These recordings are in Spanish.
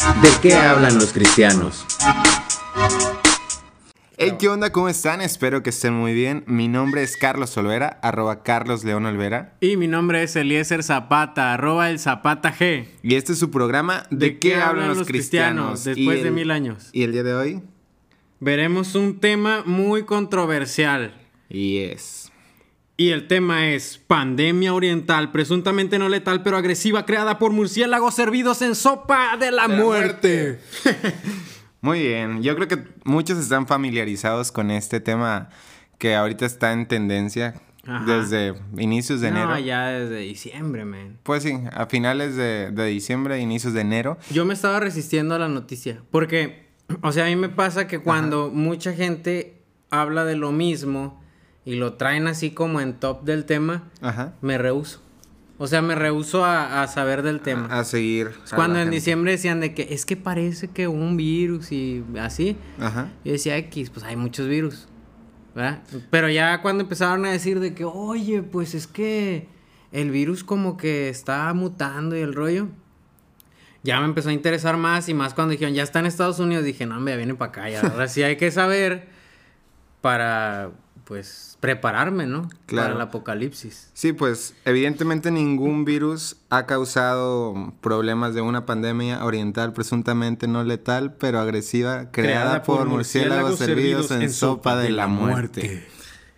¿De qué hablan los cristianos? Hey, ¿qué onda? ¿Cómo están? Espero que estén muy bien. Mi nombre es Carlos Olvera, arroba Carlos León Olvera. Y mi nombre es Eliezer Zapata, arroba el Zapata G. Y este es su programa ¿De, qué, hablan los cristianos? Después de mil años. Y el día de hoy, Veremos un tema muy controversial. y es... Y el tema es pandemia oriental, presuntamente no letal pero agresiva, creada por murciélagos servidos en sopa de la, la muerte. Muy bien, yo creo que muchos están familiarizados con este tema que ahorita está en tendencia Ajá. desde inicios de enero. No, ya desde diciembre, man. Pues sí, a finales de, de diciembre, inicios de enero. Yo me estaba resistiendo a la noticia. Porque, o sea, a mí me pasa que cuando mucha gente habla de lo mismo y lo traen así como en top del tema, Ajá. me rehuso. O sea, me rehuso a, a saber del tema. A seguir. Es a cuando en gente. diciembre decían de que es que parece que un virus y así. Ajá. Yo decía X, pues hay muchos virus. ¿Verdad? Pero ya cuando empezaron a decir de que, oye, pues es que el virus como que está mutando y el rollo. Ya me empezó a interesar más y más cuando dijeron, ya está en Estados Unidos, dije, no, hombre, viene para acá. Ya, ahora sí hay que saber para, pues, prepararme, ¿no? Claro. Para el apocalipsis. Sí, pues evidentemente ningún virus ha causado problemas de una pandemia oriental presuntamente no letal, pero agresiva, creada, por, murciélagos servidos en sopa de la muerte.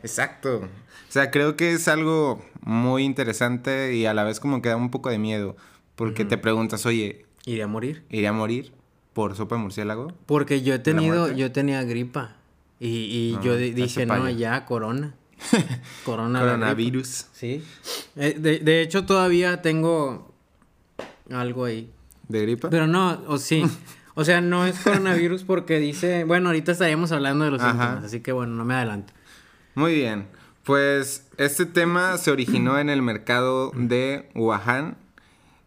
Exacto. O sea, creo que es algo muy interesante y a la vez como que da un poco de miedo, porque te preguntas, oye, ¿Iré a morir? ¿iré a morir por sopa de murciélago? Porque yo he tenido, yo tenía gripa. Y, y No, yo dije, no, ya, corona. corona. Coronavirus. Sí. Eh, de, de hecho, todavía tengo algo ahí. ¿De gripa? Pero no, o sí. O sea, no es coronavirus porque dice... Bueno, ahorita estaríamos hablando de los Ajá. síntomas, así que bueno, no me adelanto. Muy bien. Pues este tema se originó en el mercado de Wuhan.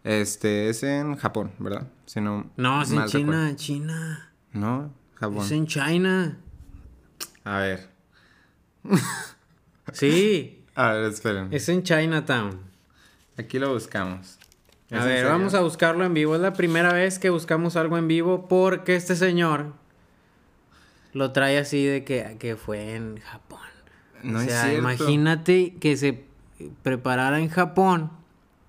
Este es en Japón, ¿verdad? Si no, No, es en China, recuerdo. China. No, Japón. Es en China. A ver. Sí, A ver, esperen. es en Chinatown. Aquí lo buscamos. ¿Es A ver, serio? vamos a buscarlo en vivo. Es la primera vez que buscamos algo en vivo porque este señor lo trae así de que, que fue en Japón. No o es sea, cierto. imagínate que se preparara en Japón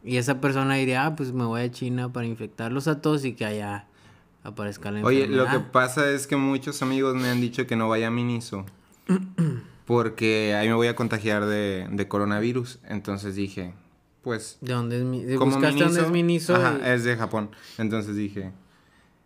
y esa persona diría, ah, pues me voy a China para infectarlos a todos y que allá aparezca la Oye, lo que enfermedad. pasa es que muchos amigos me han dicho que no vaya a Miniso. porque ahí me voy a contagiar de, de coronavirus. Entonces dije, pues ¿De dónde es mi... de- como ¿Buscaste dónde es Miniso, Miniso? ajá, y- es de Japón. Entonces dije,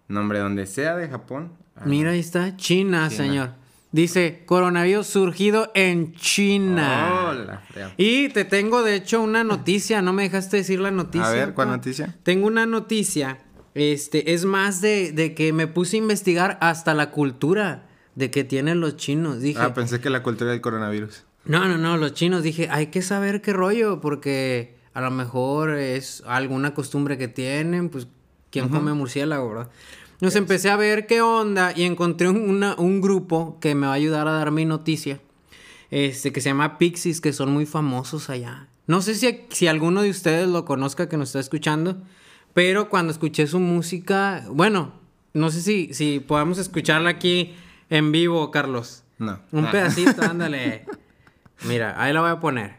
nombre donde sea de Japón. ah, Mira, ahí está, China, China. señor. Dice, coronavirus surgido en China. La frea. Y te tengo, de hecho, una noticia. No me dejaste decir la noticia. A ver, ¿cuál pa. noticia? Tengo una noticia. Este, es más de, de que me puse a investigar hasta la cultura de que tienen los chinos. Dije, Ah, pensé que la cultura del coronavirus. no, no, no, los chinos. Dije, hay que saber qué rollo, porque a lo mejor es alguna costumbre que tienen, pues, ¿quién come murciélago, verdad? Entonces empecé a ver qué onda y encontré un, una- un grupo que me va a ayudar a dar mi noticia, este, que se llama Pixies, que son muy famosos allá. No sé si, si alguno de ustedes lo conozca que nos está escuchando, pero cuando escuché su música, bueno, no sé si, si podamos escucharla aquí en vivo, Carlos. No. Un Ah. pedacito, ándale. Mira, ahí la voy a poner.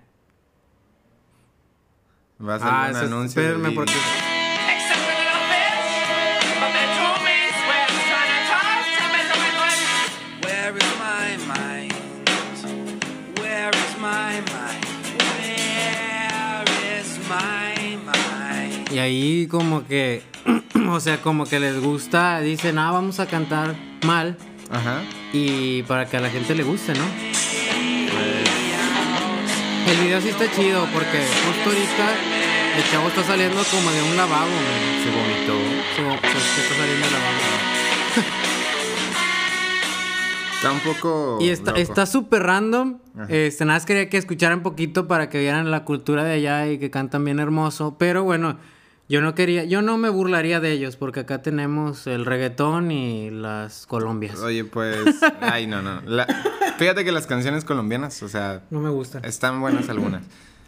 Va a salir Ah, un anuncio. espérenme porque... Y ahí como que, o sea, como que les gusta, dicen, ah, vamos a cantar mal Ajá. y para que a la gente le guste, ¿no? El video sí está chido porque justo ahorita el chavo está saliendo como de un lavabo, man. se vomitó. Se, se- se está saliendo del lavabo. Está un poco. Y está loco. está súper random. Este, nada más quería que escucharan un poquito para que vieran la cultura de allá y que cantan bien hermoso. Pero bueno, yo no quería, yo no me burlaría de ellos porque acá tenemos el reggaetón y las colombias. Oye, pues. Ay, no, no. La- Fíjate que las canciones colombianas, o sea, No me gustan. están buenas algunas.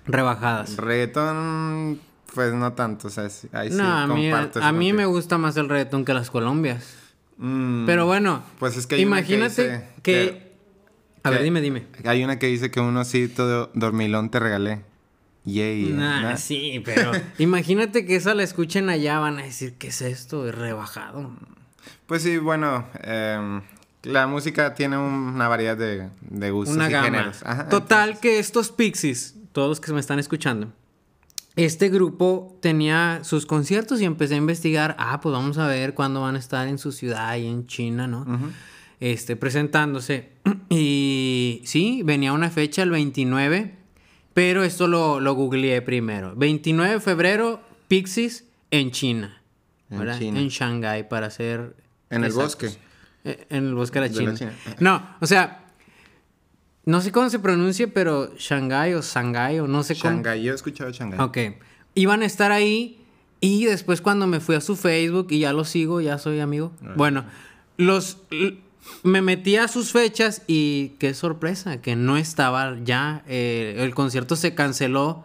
Rebajadas. Reggaetón. Pues no tanto, o sea, sí- ahí sí no, a mí, a mí me gusta más el reggaetón que las colombias. Mm, Pero bueno, Pues es que imagínate que... que- A ver, dime, dime. Hay una que dice que un osito dormilón te regalé. Yay. Nah, ¿no? sí, pero imagínate que esa la escuchen allá, van a decir, ¿qué es esto? Es rebajado. Pues sí, bueno, em, la música tiene una variedad de, de gustos Una y gama. géneros. Ajá, Total que estos Pixies, todos los que me están escuchando, este grupo tenía sus conciertos y empecé a investigar, ah, pues vamos a ver cuándo van a estar en su ciudad y en China, ¿no? Este, presentándose. Y sí, venía una fecha el 29, pero esto lo, lo googleé primero. 29 de febrero, Pixies en China. En ¿verdad? China. En Shanghái, para ser En el bosque. Eh, En el bosque de la De la China. No, o sea, no sé cómo se pronuncia, pero Shanghái o Shanghái o no sé cómo. Shanghái, yo he escuchado Shanghái. Ok. Iban a estar ahí y después cuando me fui a su Facebook y ya lo sigo, ya soy amigo. Bueno, los me metí a sus fechas y qué sorpresa, que no estaba ya. eh, el concierto se canceló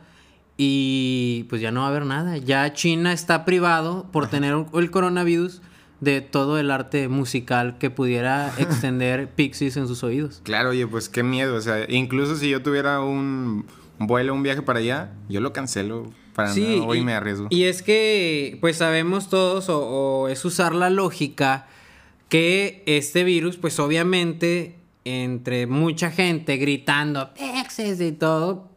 y pues ya no va a haber nada. Ya China está privado por tener el coronavirus de todo el arte musical que pudiera extender Pixies en sus oídos. Claro, oye, pues qué miedo. O sea, incluso si yo tuviera un vuelo, un viaje para allá, yo lo cancelo para no, hoy y, me arriesgo. Y es que, pues sabemos todos, o, o es usar la lógica, que este virus, pues obviamente, entre mucha gente gritando, Pexes y todo,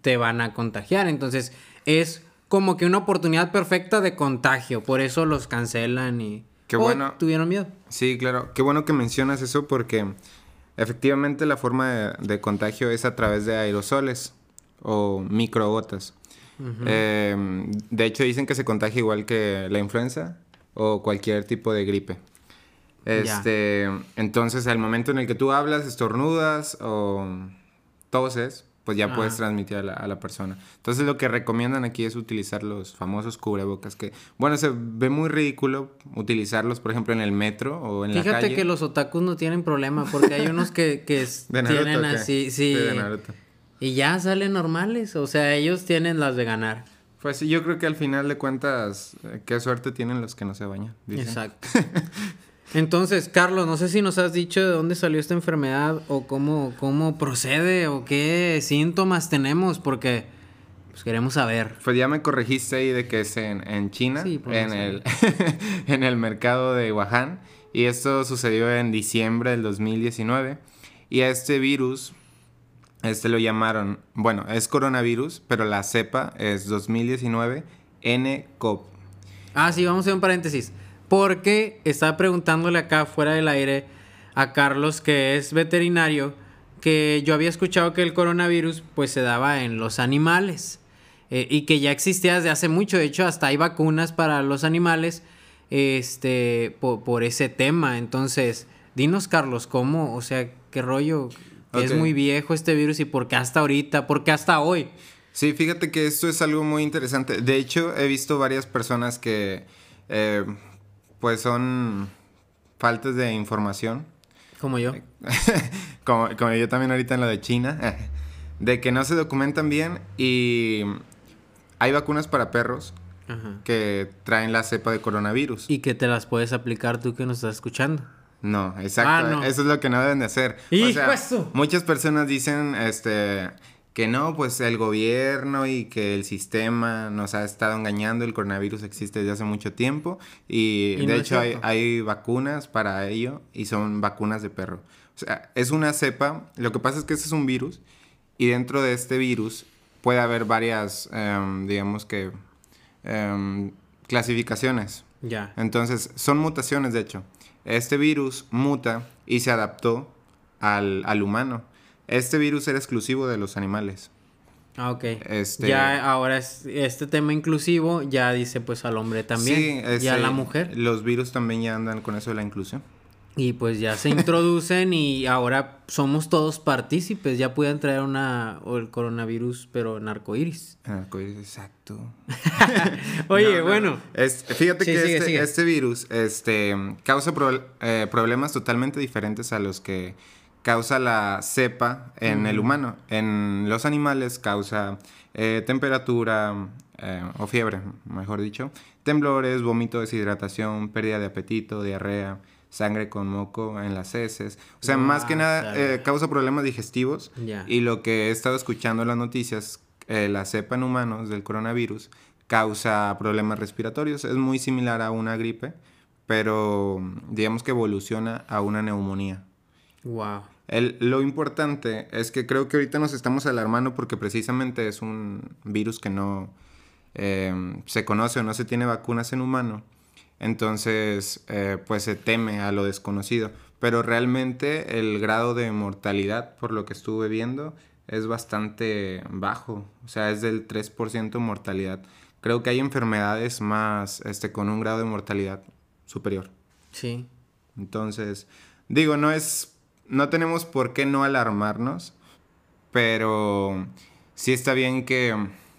te van a contagiar. Entonces, es como que una oportunidad perfecta de contagio. Por eso los cancelan y... Qué bueno. Tuvieron miedo. Sí, claro. Qué bueno que mencionas eso porque efectivamente la forma de, de contagio es a través de aerosoles o microgotas. Eh, de hecho, dicen que se contagia igual que la influenza o cualquier tipo de gripe. Ya. Este, entonces, al momento en el que tú hablas, estornudas o toses, pues ya puedes transmitir a la, a la persona. Entonces, lo que recomiendan aquí es utilizar los famosos cubrebocas, que, bueno, se ve muy ridículo utilizarlos, por ejemplo, en el metro o en la Fíjate calle. que los otakus no tienen problema porque hay unos que, que ¿De Naruto tienen así, sí. de Naruto. Y ya salen normales, o sea, ellos tienen las de ganar. Pues sí, yo creo que al final de cuentas, eh, qué suerte tienen los que no se bañan. dicen. Exacto. Entonces, Carlos, no sé si nos has dicho de dónde salió esta enfermedad o cómo, cómo procede o qué síntomas tenemos, porque pues queremos saber. Pues ya me corregiste ahí de que es en, en China, Sí, en, el, en el mercado de Wuhan. Y esto sucedió en diciembre del 2019. Y a este virus, este lo llamaron, bueno, es coronavirus, pero la cepa es 2019 nCoV. Ah, sí, vamos a hacer un paréntesis. Porque estaba preguntándole acá fuera del aire a Carlos, que es veterinario, que yo había escuchado que el coronavirus pues se daba en los animales eh, y que ya existía desde hace mucho. De hecho, hasta hay vacunas para los animales este, po- por, ese tema. Entonces, dinos, Carlos, ¿cómo? O sea, ¿qué rollo? Es muy viejo este virus y por qué hasta ahorita, por qué hasta hoy. Sí, fíjate que esto es algo muy interesante. De hecho, he visto varias personas que, eh, pues, son faltas de información. Como yo. como, como yo también ahorita en lo de China, de que no se documentan bien y hay vacunas para perros Ajá. que traen la cepa de coronavirus. Y que te las puedes aplicar tú que nos estás escuchando. No, exacto. Ah, no. Eso es lo que no deben de hacer. ¡Hijo o sea, muchas personas dicen este que no, pues el gobierno y que el sistema nos ha estado engañando, el coronavirus existe desde hace mucho tiempo y, Y de no hecho hay, vacunas para ello y son vacunas de perro. O sea, es una cepa, lo que pasa es que este es un virus y dentro de este virus puede haber varias, em, digamos que, em, clasificaciones. Ya. Entonces, son mutaciones, de hecho. Este virus muta y se adaptó al, al humano. Este virus era exclusivo de los animales. Ah, ok. Este- Ya ahora es, este tema inclusivo ya dice pues al hombre también. Sí, y a este, la mujer. Los virus también ya andan con eso de la inclusión. Y pues ya se introducen y ahora somos todos partícipes. Ya pueden traer una o el coronavirus, pero. En arcoíris, exacto. Oye, No, no, bueno. es- fíjate Sí, que sigue, este, sigue. este virus este, causa pro- eh, problemas totalmente diferentes a los que causa la cepa en el humano. En los animales causa eh, temperatura, eh, o fiebre, mejor dicho, temblores, vómito, deshidratación, pérdida de apetito, diarrea, sangre con moco en las heces. O sea, más que nada Guácala. eh, causa problemas digestivos. Y lo que he estado escuchando en las noticias, la cepa en humanos del coronavirus causa problemas respiratorios. Es muy similar a una gripe, pero digamos que evoluciona a una neumonía. Wow. El- lo importante es que creo que ahorita nos estamos alarmando porque precisamente es un virus que no eh, se conoce o no se tiene vacunas en humano. Entonces, eh, pues se teme a lo desconocido. Pero realmente el grado de mortalidad, por lo que estuve viendo, es bastante bajo. O sea, es del 3% mortalidad. Creo que hay enfermedades más, este, con un grado de mortalidad superior. Sí. Entonces, digo, no es, no tenemos por qué no alarmarnos, pero sí está bien que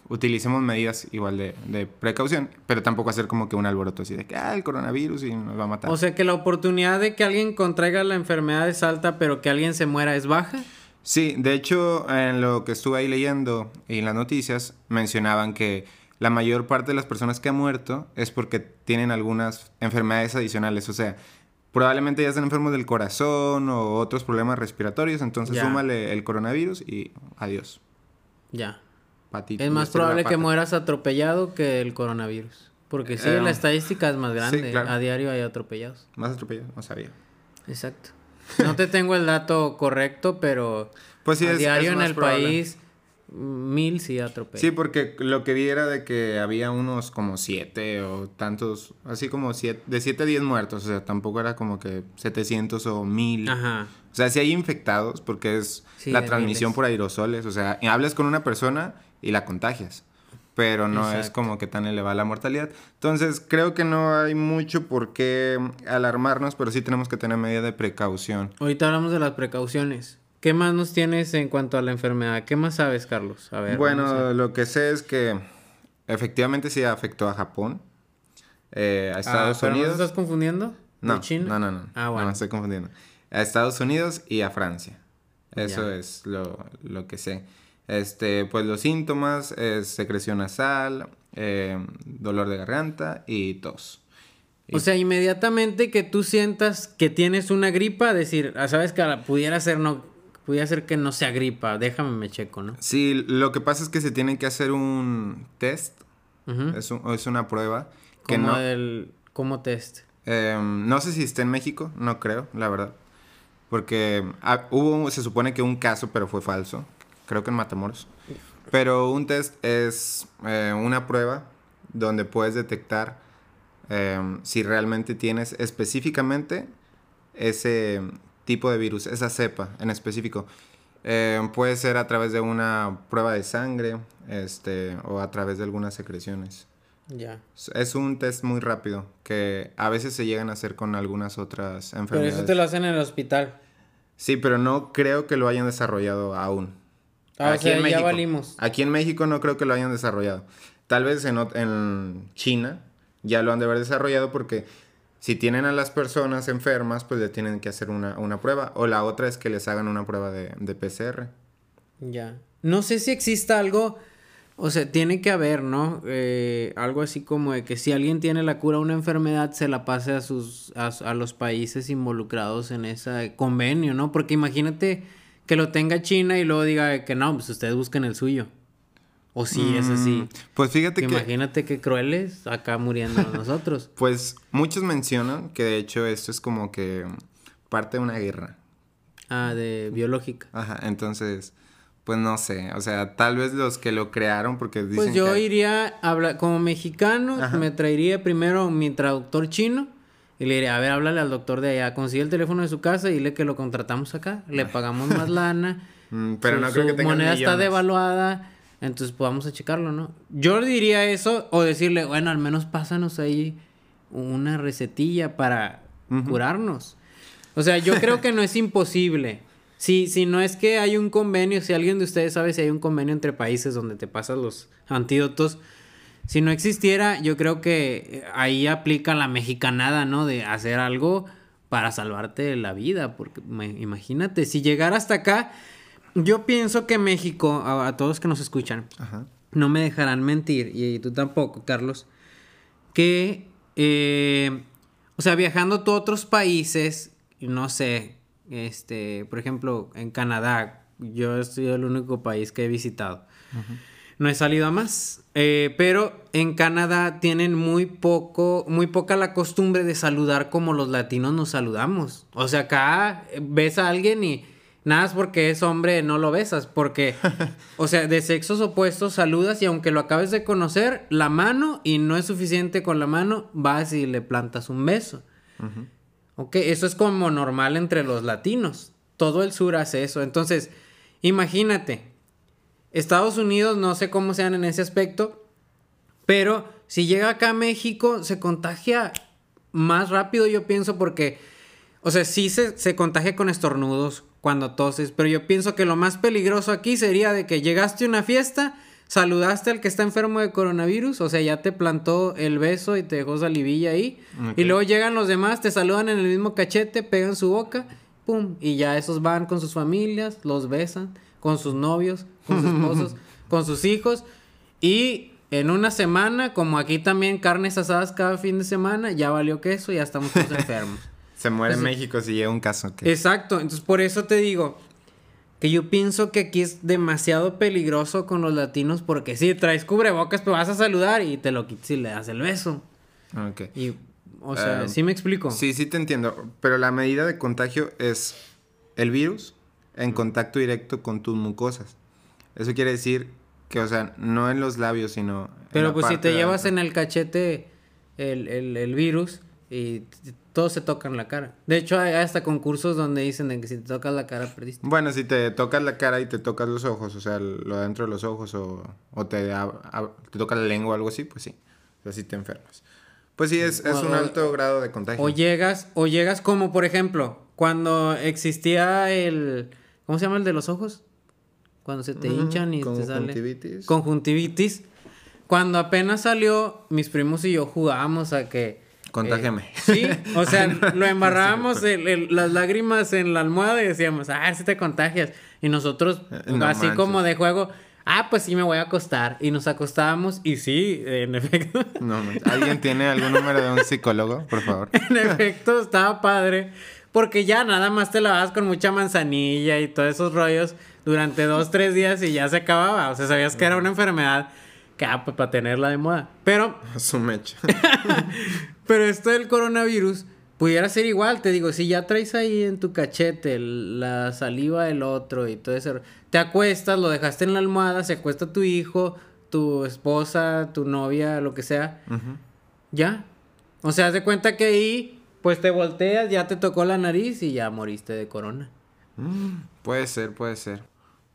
utilicemos medidas igual de, de precaución, pero tampoco hacer como que un alboroto así de que, ah, el coronavirus y nos va a matar. O sea que la oportunidad de que alguien contraiga la enfermedad es alta, pero que alguien se muera es baja. Sí, de hecho, en lo que estuve ahí leyendo y en las noticias mencionaban que la mayor parte de las personas que han muerto es porque tienen algunas enfermedades adicionales, o sea, probablemente ya están enfermos del corazón o otros problemas respiratorios, entonces Ya. súmale el coronavirus y adiós. Ya. Patito, Es más probable que mueras atropellado que el coronavirus. Porque sí, Eh, la estadística es más grande. claro. A diario hay atropellados. Más atropellado, no sabía. Exacto. No te tengo el dato correcto, pero Pues sí, a es- diario es en el probable. país mil sí atropellan. Sí, porque lo que vi era de que había unos como siete o tantos, así como siete, de siete a diez muertos, o sea, tampoco era como que 700 o 1000. Ajá. O sea, si hay infectados, porque es Sí, la transmisión miles. por aerosoles. O sea, hablas con una persona y la contagias. Pero no es como que tan elevada la mortalidad. Entonces, creo que no hay mucho por qué alarmarnos, pero sí tenemos que tener medida de precaución. Ahorita hablamos de las precauciones. ¿Qué más nos tienes en cuanto a la enfermedad? ¿Qué más sabes, Carlos? A ver. bueno, a- lo que sé es que efectivamente sí afectó a Japón, eh, a Ah, Estados ¿pero ¿No Unidos. te estás confundiendo? No, no, no, no. Ah, No, bueno. me estoy confundiendo. A Estados Unidos y a Francia. Eso Ya. es lo, lo que sé. Este, pues los síntomas es secreción nasal, eh, dolor de garganta y tos. O sea, inmediatamente que tú sientas que tienes una gripa, decir, ah, sabes que pudiera ser no, pudiera ser que no sea gripa, déjame me checo, ¿no? Sí, lo que pasa es que se tiene que hacer un test, es, un- es una prueba que Como no, el, como test. eh, no sé si está en México, no creo, la verdad. Porque ah, hubo, se supone que un caso, pero fue falso. Creo que en Matamoros. Pero un test es eh, una prueba donde puedes detectar eh, si realmente tienes específicamente ese tipo de virus, esa cepa en específico. Eh, puede ser a través de una prueba de sangre este, o a través de algunas secreciones. Ya. Es un test muy rápido que a veces se llegan a hacer con algunas otras Pero enfermedades. eso te lo hacen en el hospital. Sí, pero no creo que lo hayan desarrollado aún. Ah, o sea, ya valimos. Aquí en México no creo que lo hayan desarrollado. Tal vez en, en China ya lo han de haber desarrollado porque si tienen a las personas enfermas, pues le tienen que hacer una, una prueba. O la otra es que les hagan una prueba de, de PCR. Ya. No sé si exista algo, o sea, tiene que haber, ¿no? Eh, algo así como de que si alguien tiene la cura a una enfermedad, se la pase a sus, a, a los países involucrados en ese convenio, ¿no? Porque imagínate que lo tenga China y luego diga que no, pues ustedes busquen el suyo. O si es así. Mm, Pues fíjate que... Imagínate qué crueles acá muriendo nosotros. Pues muchos mencionan que de hecho esto es como que parte de una guerra. Ah, de biológica. Ajá, entonces, pues no sé, o sea, tal vez los que lo crearon porque dicen Pues yo que... iría, a hablar, como mexicano, Ajá. me traería primero mi traductor chino y le diría, a ver, háblale al doctor de allá, consigue el teléfono de su casa y dile que lo contratamos acá, le pagamos más lana, Mm, pero su, no creo que tengan moneda está devaluada, entonces pues vamos a checarlo, ¿no? Yo diría eso o decirle, bueno, al menos pásanos ahí una recetilla para curarnos. O sea, yo creo que no es imposible. Si, si no es que hay un convenio, si alguien de ustedes sabe si hay un convenio entre países donde te pasas los antídotos, si no existiera, yo creo que ahí aplica la mexicanada, ¿no? De hacer algo para salvarte la vida, porque me- imagínate, si llegara hasta acá, yo pienso que México, a, a todos que nos escuchan, Ajá. no me dejarán mentir, y tú tampoco, Carlos, que, eh, o sea, viajando a otros países, no sé, este, por ejemplo, en Canadá, yo soy el único país que he visitado. No he salido a más. Eh, pero en Canadá tienen muy poco, muy poca la costumbre de saludar como los latinos nos saludamos. O sea, acá ves a alguien y nada es porque es hombre, no lo besas. Porque, o sea, de sexos opuestos saludas y aunque lo acabes de conocer, la mano y no es suficiente con la mano, vas y le plantas un beso. Ok, eso es como normal entre los latinos. Todo el sur hace eso. Entonces, imagínate, Estados Unidos no sé cómo sean en ese aspecto, pero si llega acá a México se contagia más rápido, yo pienso, porque, o sea, sí se, se contagia con estornudos cuando toses, pero yo pienso que lo más peligroso aquí sería de que llegaste a una fiesta, saludaste al que está enfermo de coronavirus, o sea, ya te plantó el beso y te dejó salivilla ahí, y luego llegan los demás, te saludan en el mismo cachete, pegan su boca, pum, y ya esos van con sus familias, los besan, con sus novios, con sus esposos, con sus hijos, y en una semana, como aquí también carnes asadas cada fin de semana, ya valió queso, ya estamos todos enfermos. Se muere en México si llega un caso. que- Exacto, entonces por eso te digo que yo pienso que aquí es demasiado peligroso con los latinos porque si traes cubrebocas, pues vas a saludar y te lo quitas y le das el beso. Ok. Y, o sea, Eh, ¿sí me explico? Sí, sí te entiendo. Pero la medida de contagio es el virus en contacto directo con tus mucosas. Eso quiere decir que, o sea, no en los labios, sino. en Pero la pues si parte te de llevas en el cachete el, el- el virus y todos se tocan la cara. De hecho, hay hasta concursos donde dicen de que si te tocas la cara perdiste. Bueno, si te tocas la cara y te tocas los ojos, o sea, lo adentro de los ojos, o, o te, te toca la lengua o algo así, pues sí. O sea, sí te enfermas. Pues sí, es, es un alto grado de contagio. O llegas, o llegas como por ejemplo, cuando existía el. ¿Cómo se llama el de los ojos? Cuando se te hinchan y te sale. conjuntivitis. Conjuntivitis. Cuando apenas salió, mis primos y yo jugábamos a que. Contágiame. eh, sí, o sea, lo embarrábamos el- el- las lágrimas en la almohada y decíamos, ah, si te contagias. Y nosotros, No así manches. como de juego, ah, pues sí me voy a acostar. Y nos acostábamos y sí, en efecto. No. ¿Alguien tiene algún número de un psicólogo, por favor? En efecto, estaba padre. Porque ya nada más te lavabas con mucha manzanilla y todos esos rollos durante dos, tres días y ya se acababa. O sea, sabías que era una enfermedad que, ah, pues para tenerla de moda. Pero, Su mecha. Pero esto del coronavirus pudiera ser igual. Te digo, si ya traes ahí en tu cachete la saliva del otro y todo eso, te acuestas, lo dejaste en la almohada, se acuesta tu hijo, tu esposa, tu novia, lo que sea. Ya. O sea, haz de cuenta que ahí, pues te volteas, ya te tocó la nariz y ya moriste de corona. Puede ser, puede ser.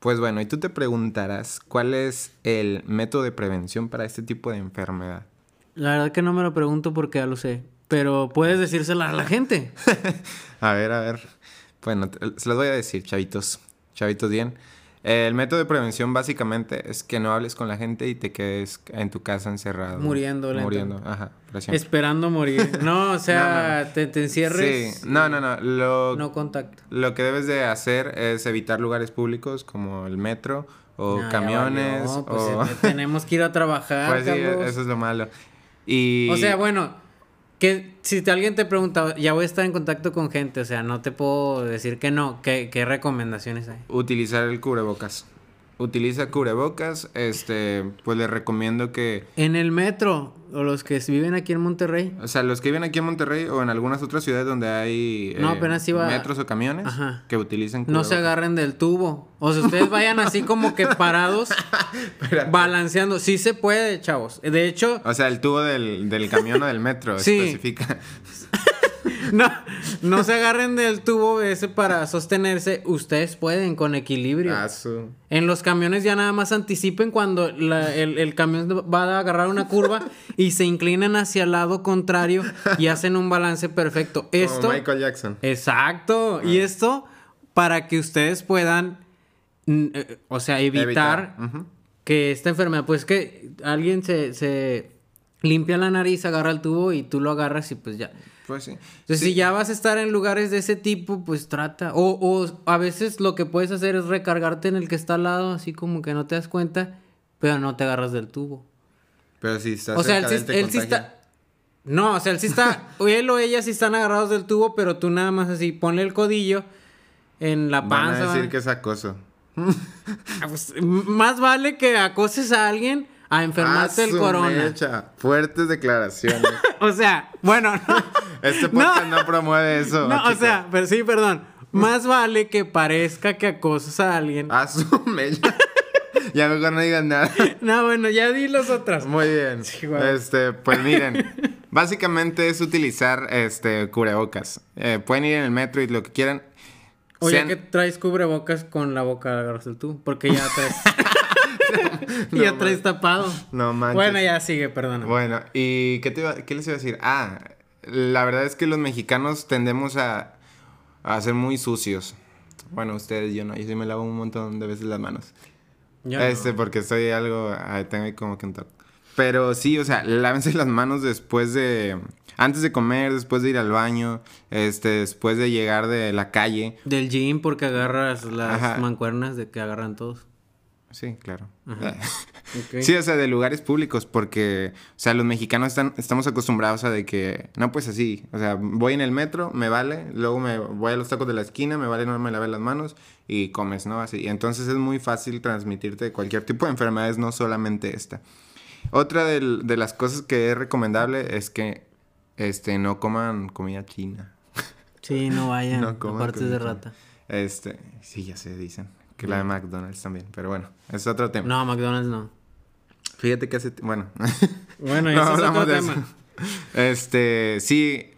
Pues bueno, y tú te preguntarás cuál es el método de prevención para este tipo de enfermedad. La verdad que no me lo pregunto porque ya lo sé. Pero puedes decírsela a la gente. A ver, a ver. Bueno, se los voy a decir, chavitos. Chavitos bien. El método de prevención básicamente es que no hables con la gente y te quedes en tu casa encerrado. Muriendo Muriendo, ajá. Esperando morir. No, o sea, No, no. Te, te encierres. Sí, no, no, no. Lo, No contacto. lo que debes de hacer es evitar lugares públicos como el metro o No, ya camiones valió, pues, o... tenemos que ir a trabajar, Pues sí, Carlos. eso es lo malo. Y... O sea, bueno, que si te- alguien te pregunta, ya voy a estar en contacto con gente, o sea, no te puedo decir que no. ¿Qué, qué recomendaciones hay? Utilizar el cubrebocas. Utiliza cubrebocas. Este, pues les recomiendo que... En el metro, o los que viven aquí en Monterrey. O sea, los que viven aquí en Monterrey o en algunas otras ciudades donde hay No, eh, apenas iba- metros o camiones Ajá. que utilicen No cubrebocas. se agarren del tubo. O sea, ustedes vayan así como que parados, balanceando. Sí se puede, chavos. De hecho, O sea, el tubo del, del camión o del metro Sí. especifica. no, no se agarren del tubo ese para sostenerse. Ustedes pueden con equilibrio. Ah, En los camiones ya nada más anticipen cuando la- el, el camión va a agarrar una curva y se inclinan hacia el lado contrario y hacen un balance perfecto. Esto, Como Michael Jackson. exacto. Y esto para que ustedes puedan, eh, o sea, evitar, que esta enfermedad, pues que alguien se, se limpia la nariz, agarra el tubo y tú lo agarras y pues ya. Pues sí. Entonces, Sí. si ya vas a estar en lugares de ese tipo, pues trata. O, o a veces lo que puedes hacer es recargarte en el que está al lado, así como que no te das cuenta. pero no te agarras del tubo. Pero si estás O sea, él, cerca sí, él, está. No, o sea, él sí está. o él o ella sí están agarrados del tubo, pero tú nada más así, ponle el codillo en la Van panza. a decir ¿va? que es acoso. Pues, más vale que acoses a alguien a enfermarte del su corona. mecha. Fuertes declaraciones. O sea, bueno, no. Este podcast no, promueve eso. No, o sea, pero sí, perdón. Más vale que parezca que acosas a alguien. Ah, su mecha. ya mejor no digan nada. No, bueno, ya di las otras. Muy bien. Sí. Este, pues miren. básicamente es utilizar este cubrebocas. Eh, pueden ir en el metro y lo que quieran. Oye, Sean- que traes cubrebocas con la boca el tú, porque ya traes. ya traes tapado. No manches. Bueno, ya sigue, perdona. Bueno, ¿y qué, te iba- qué les iba a decir? Ah, la verdad es que los mexicanos tendemos a, a ser muy sucios. Bueno, ustedes, yo no, yo sí me lavo un montón de veces las manos. Yo no. este, porque soy algo, tengo ahí como que un toque. Pero sí, o sea, lávense las manos después de, antes de comer, después de ir al baño, este, después de llegar de la calle. Del gym, porque agarras las Ajá. mancuernas de que agarran todos. Sí, claro. Ok. Sí, o sea, de lugares públicos, porque, o sea, los mexicanos están, estamos acostumbrados a de que, no, pues así, o sea, voy en el metro, me vale, luego me voy a los tacos de la esquina, me vale, no me lavé las manos y comes, ¿no? Así, entonces es muy fácil transmitirte cualquier tipo de enfermedades, no solamente esta. Otra de las cosas que es recomendable es que, este, no coman comida china. Sí, no vayan. No coman aparte comida de rata. Este, sí, ya se dicen, que la de McDonald's también, pero bueno, es otro tema. No, McDonald's no. Fíjate que hace, bueno. Bueno, No es otro hablamos de tema. eso. Este, sí.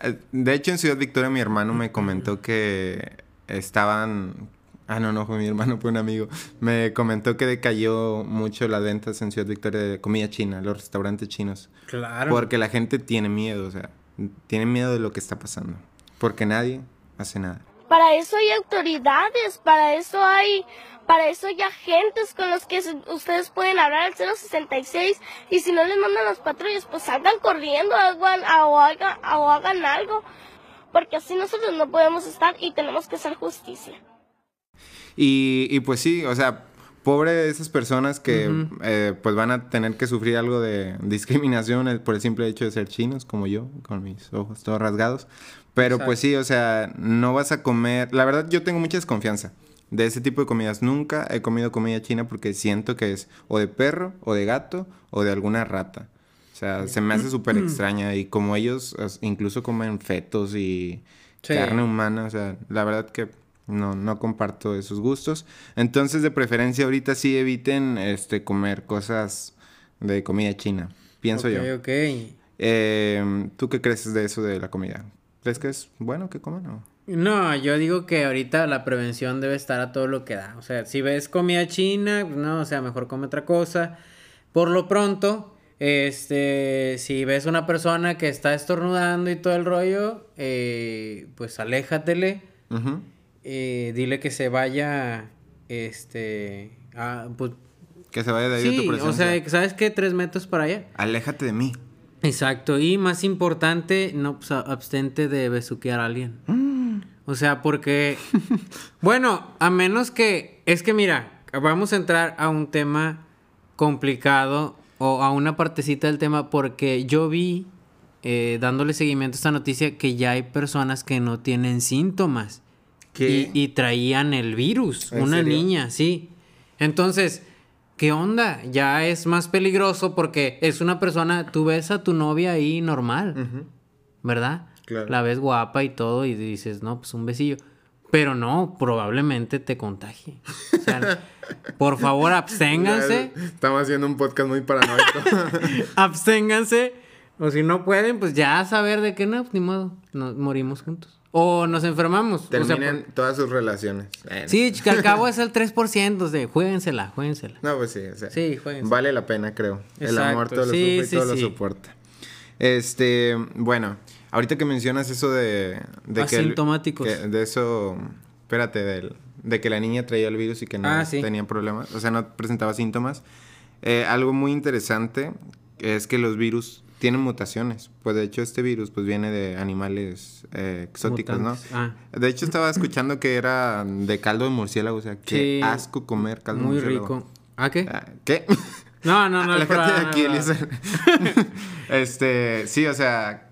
eh, De hecho, en Ciudad Victoria, mi hermano me comentó que estaban. Ah, no, no fue mi hermano, fue un amigo. Me comentó que decayó mucho las ventas en Ciudad Victoria de comida china, los restaurantes chinos. Claro. Porque la gente tiene miedo, o sea, tiene miedo de lo que está pasando. Porque nadie hace nada. Para eso hay autoridades, para eso hay, para eso hay agentes con los que ustedes pueden hablar al 066 y si no les mandan las patrullas, pues salgan corriendo hagan, o, hagan, hagan algo, porque así nosotros no podemos estar y tenemos que hacer justicia. Y, y pues sí, o sea, pobre de esas personas que eh, pues van a tener que sufrir algo de discriminación por el simple hecho de ser chinos, como yo, con mis ojos todos rasgados. Pero pues sí, o sea, no vas a comer. La verdad, yo tengo mucha desconfianza de ese tipo de comidas. Nunca he comido comida china porque siento que es o de perro, o de gato, o de alguna rata. O sea, se me hace súper extraña. Y como ellos incluso comen fetos y Sí. carne humana, o sea, la verdad que no, no comparto esos gustos. Entonces, de preferencia, ahorita sí eviten este, comer cosas de comida china. Pienso Ok, yo. ok. Eh, ¿Tú qué crees de eso de la comida? ¿Crees que es bueno que coman o...? No, yo digo que ahorita la prevención debe estar a todo lo que da. O sea, si ves comida china, pues no, o sea, mejor come otra cosa. Por lo pronto, este, si ves una persona que está estornudando y todo el rollo, eh, pues aléjatele. Eh, dile que se vaya, este, a, pues, Que se vaya de ahí de sí, tu presencia. o sea, ¿sabes qué? Tres metros para allá. Aléjate de mí. Exacto, y más importante, no pues, abstente de besuquear a alguien. O sea, porque, bueno, a menos que, es que mira, vamos a entrar a un tema complicado o a una partecita del tema porque yo vi, eh, dándole seguimiento a esta noticia, que ya hay personas que no tienen síntomas. Y, y traían el virus, ¿En una serio? niña, sí. Entonces, ¿qué onda? Ya es más peligroso porque es una persona, tú ves a tu novia ahí normal. ¿verdad? Claro. La ves guapa y todo y dices, no, pues un besillo. Pero no, probablemente te contagie. O sea, por favor, absténganse. Estamos haciendo un podcast muy paranoico. absténganse. O si no pueden, pues ya saber de qué no, pues, ni modo. Nos morimos juntos. O nos enfermamos. O sea, Terminen por- todas sus relaciones. Sí, que al cabo es el 3% de juéguensela, juéguensela. No, pues sí, o sea, Sí, vale la pena, creo. el amor todo lo sí, sufre y sí, todo lo sí. soporta. Este, bueno, ahorita que mencionas eso de, de Asintomáticos. que- de eso, espérate, del- de que la niña traía el virus y que no Ah, tenía problemas, o sea, no presentaba síntomas. Eh, algo muy interesante es que los virus tienen mutaciones. Pues de hecho este virus pues viene de animales eh, exóticos, Mutantes. ¿no? Ah. De hecho estaba escuchando que era de caldo de murciélago, o sea, Sí. asco comer caldo de Muy murciélago. rico. ¿Ah, qué? Ah, ¿Qué? No, no, no. broma, de aquí. Eliezer. este, sí, o sea,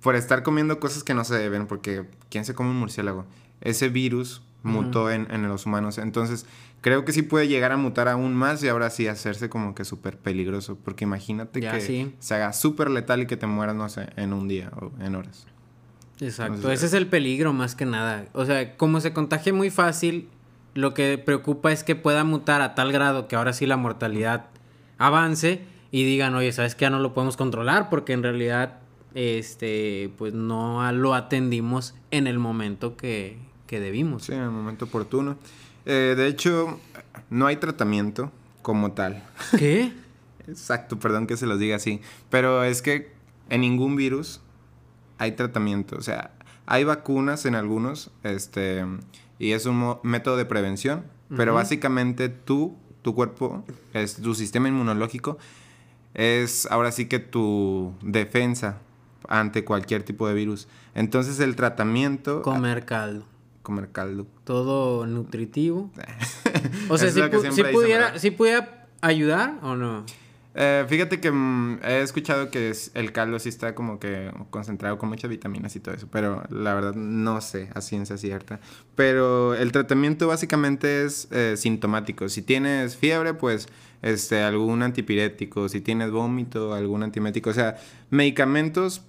por estar comiendo cosas que no se deben, porque ¿quién se come un murciélago? Ese virus mutó en, en los humanos. Entonces, creo que sí puede llegar a mutar aún más y ahora sí hacerse como que súper peligroso. Porque imagínate Ya, que sí. se haga súper letal y que te mueras, no sé, en un día o en horas. Exacto, ese es el peligro más que nada. O sea, como se contagia muy fácil, lo que preocupa es que pueda mutar a tal grado que ahora sí la mortalidad avance y digan, oye, ¿sabes qué? Ya no lo podemos controlar porque en realidad, este, pues no lo atendimos en el momento que, que debimos. Sí, en el momento oportuno. Eh, de hecho, no hay tratamiento como tal. ¿Qué? Exacto, perdón que se los diga así. Pero es que en ningún virus hay tratamiento. O sea, hay vacunas en algunos, este, y es un método de prevención. Pero básicamente tú, tu cuerpo, es, tu sistema inmunológico, es ahora sí que tu defensa ante cualquier tipo de virus. Entonces el tratamiento... Comer caldo. Comer caldo. Todo nutritivo. O sea, si, pu- si pudiera, si pudiera ayudar o no. Eh, fíjate que mm, he escuchado que es- el caldo sí está como que concentrado con muchas vitaminas y todo eso, pero la verdad no sé a ciencia cierta. Pero el tratamiento básicamente es eh, sintomático. Si tienes fiebre, pues este, algún antipirético. Si tienes vómito, algún antimético. O sea, medicamentos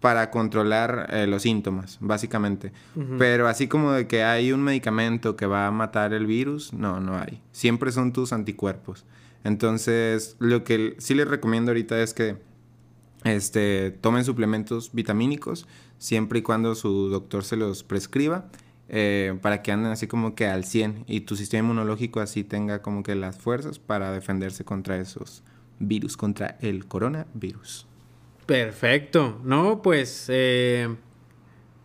para controlar eh, los síntomas, básicamente. Pero así como de que hay un medicamento que va a matar el virus, no, no hay. Siempre son tus anticuerpos. Entonces, lo que sí les recomiendo ahorita es que este, tomen suplementos vitamínicos siempre y cuando su doctor se los prescriba eh, para que anden así como que al 100 y tu sistema inmunológico así tenga como que las fuerzas para defenderse contra esos virus, contra el coronavirus. Perfecto. No, pues eh,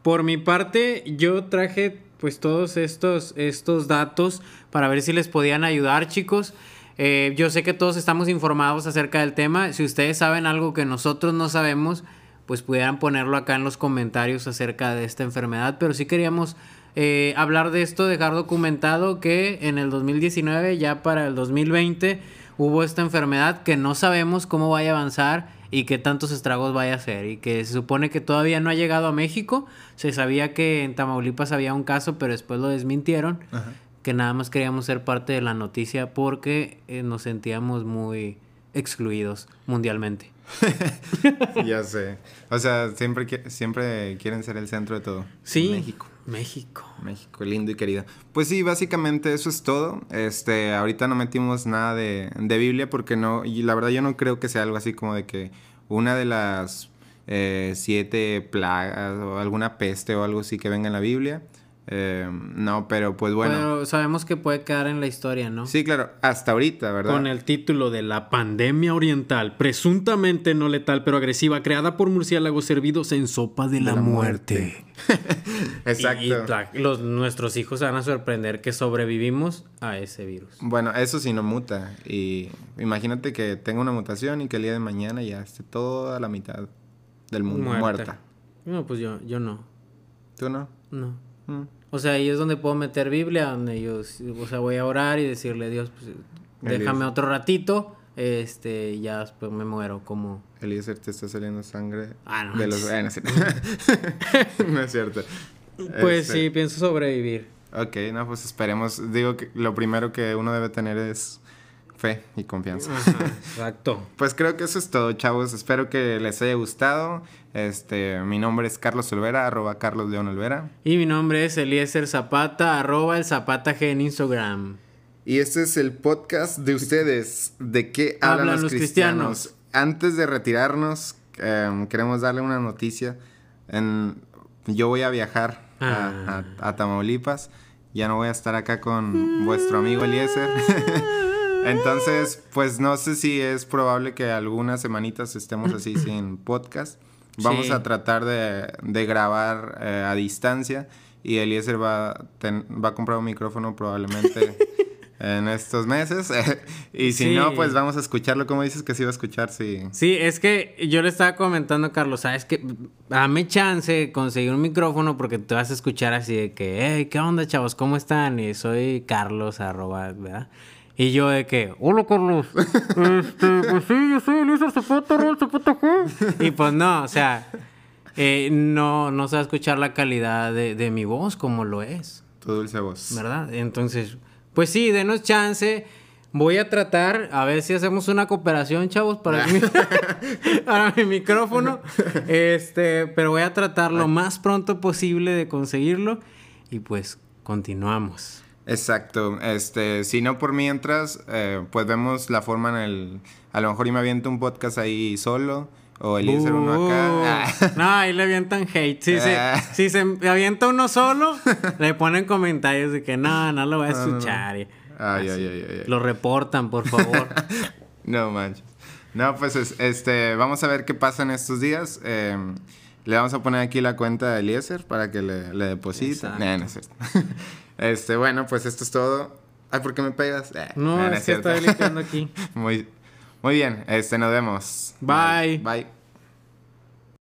por mi parte yo traje pues todos estos, estos datos para ver si les podían ayudar chicos. Eh, yo sé que todos estamos informados acerca del tema. Si ustedes saben algo que nosotros no sabemos, pues pudieran ponerlo acá en los comentarios acerca de esta enfermedad. Pero sí queríamos eh, hablar de esto, dejar documentado que en el 2019, ya para el 2020, hubo esta enfermedad que no sabemos cómo vaya a avanzar y qué tantos estragos vaya a hacer. Y que se supone que todavía no ha llegado a México. Se sabía que en Tamaulipas había un caso, pero después lo desmintieron. Que nada más queríamos ser parte de la noticia porque eh, nos sentíamos muy excluidos mundialmente. ya sé. O sea, siempre, siempre quieren ser el centro de todo. Sí. México. México. México, lindo y querido. Pues sí, básicamente eso es todo. Este, ahorita no metimos nada de, de Biblia porque no, y la verdad yo no creo que sea algo así como de que una de las eh, siete plagas o alguna peste o algo así que venga en la Biblia. Eh, no, pero pues bueno. Pero sabemos que puede quedar en la historia, ¿no? Sí, claro, hasta ahorita, ¿verdad? Con el título de La pandemia oriental, presuntamente no letal pero agresiva, creada por murciélagos servidos en sopa de, la, la muerte. Exacto. Y, los, nuestros hijos se van a sorprender que sobrevivimos a ese virus. Bueno, eso sí no muta. Y imagínate que tenga una mutación y que el día de mañana ya esté toda la mitad del mundo muerta. No, pues yo, yo no. ¿Tú no? No. Mm. O sea, ahí es donde puedo meter Biblia, donde yo, o sea, voy a orar y decirle a Dios, pues, déjame otro ratito, este, ya después me muero como... Eliezer, te está saliendo sangre Ah, no de los... manches. eh, no, es cierto. No es cierto. Pues Este, sí, pienso sobrevivir. Ok, no, pues esperemos. Digo que lo primero que uno debe tener es fe y confianza. Ajá, exacto. Pues creo que eso es todo, chavos. Espero que les haya gustado. Este, mi nombre es Carlos Olvera, arroba Carlos León Olvera. Y mi nombre es Eliezer Zapata, arroba el Zapata G en Instagram. Y este es el podcast de ustedes, de qué hablan, Hablan los, cristianos. cristianos. Antes de retirarnos, em, queremos darle una noticia. En- yo voy a viajar a- a, a Tamaulipas. Ya no voy a estar acá con vuestro amigo Eliezer. Entonces, pues no sé si es probable que algunas semanitas estemos así sin podcast. Vamos Sí. a tratar de, de grabar eh, a distancia y Eliezer va, ten- va a comprar un micrófono probablemente en estos meses. y si Sí. no, pues vamos a escucharlo como dices que se iba a escuchar. Sí. Sí, es que yo le estaba comentando a Carlos, ¿sabes qué? Dame chance de conseguir un micrófono porque te vas a escuchar así de que, hey, ¿qué onda, chavos? ¿Cómo están? Y soy Carlos, arroba, ¿verdad? Y yo de que, hola Carlos, este, pues sí, yo soy Elisa Zapata, Raúl Zapata ¿qué?". Y pues no, o sea, eh, no, no se va a escuchar la calidad de, de mi voz como lo es, Tu dulce voz. ¿verdad? Entonces, pues sí, denos chance. Voy a tratar a ver si hacemos una cooperación, chavos, para mi, para mi micrófono. Este, pero voy a tratar lo más pronto posible de conseguirlo. Y pues continuamos. Exacto. Este, si no por mientras, eh, pues vemos la forma en el. A lo mejor yo me aviento un podcast ahí solo. O Eliezer uno acá. Uh, Ah. No, ahí le avientan hate. Si, se, Ah. si se avienta uno solo, le ponen comentarios de que no, no lo voy a No, no, no. escuchar. y Ay, ay, ay. Lo reportan, por favor. No manches. No, pues es- este, vamos a ver qué pasa en estos días. Eh, le vamos a poner aquí la cuenta de Eliezer para que le, le deposite. Nah, no es. Este, bueno, pues esto es todo. Ay, ¿por qué me pegas? Eh, No, nah, es que cierto. estoy limpiando aquí. muy, muy bien, este, nos vemos. Bye. Bye.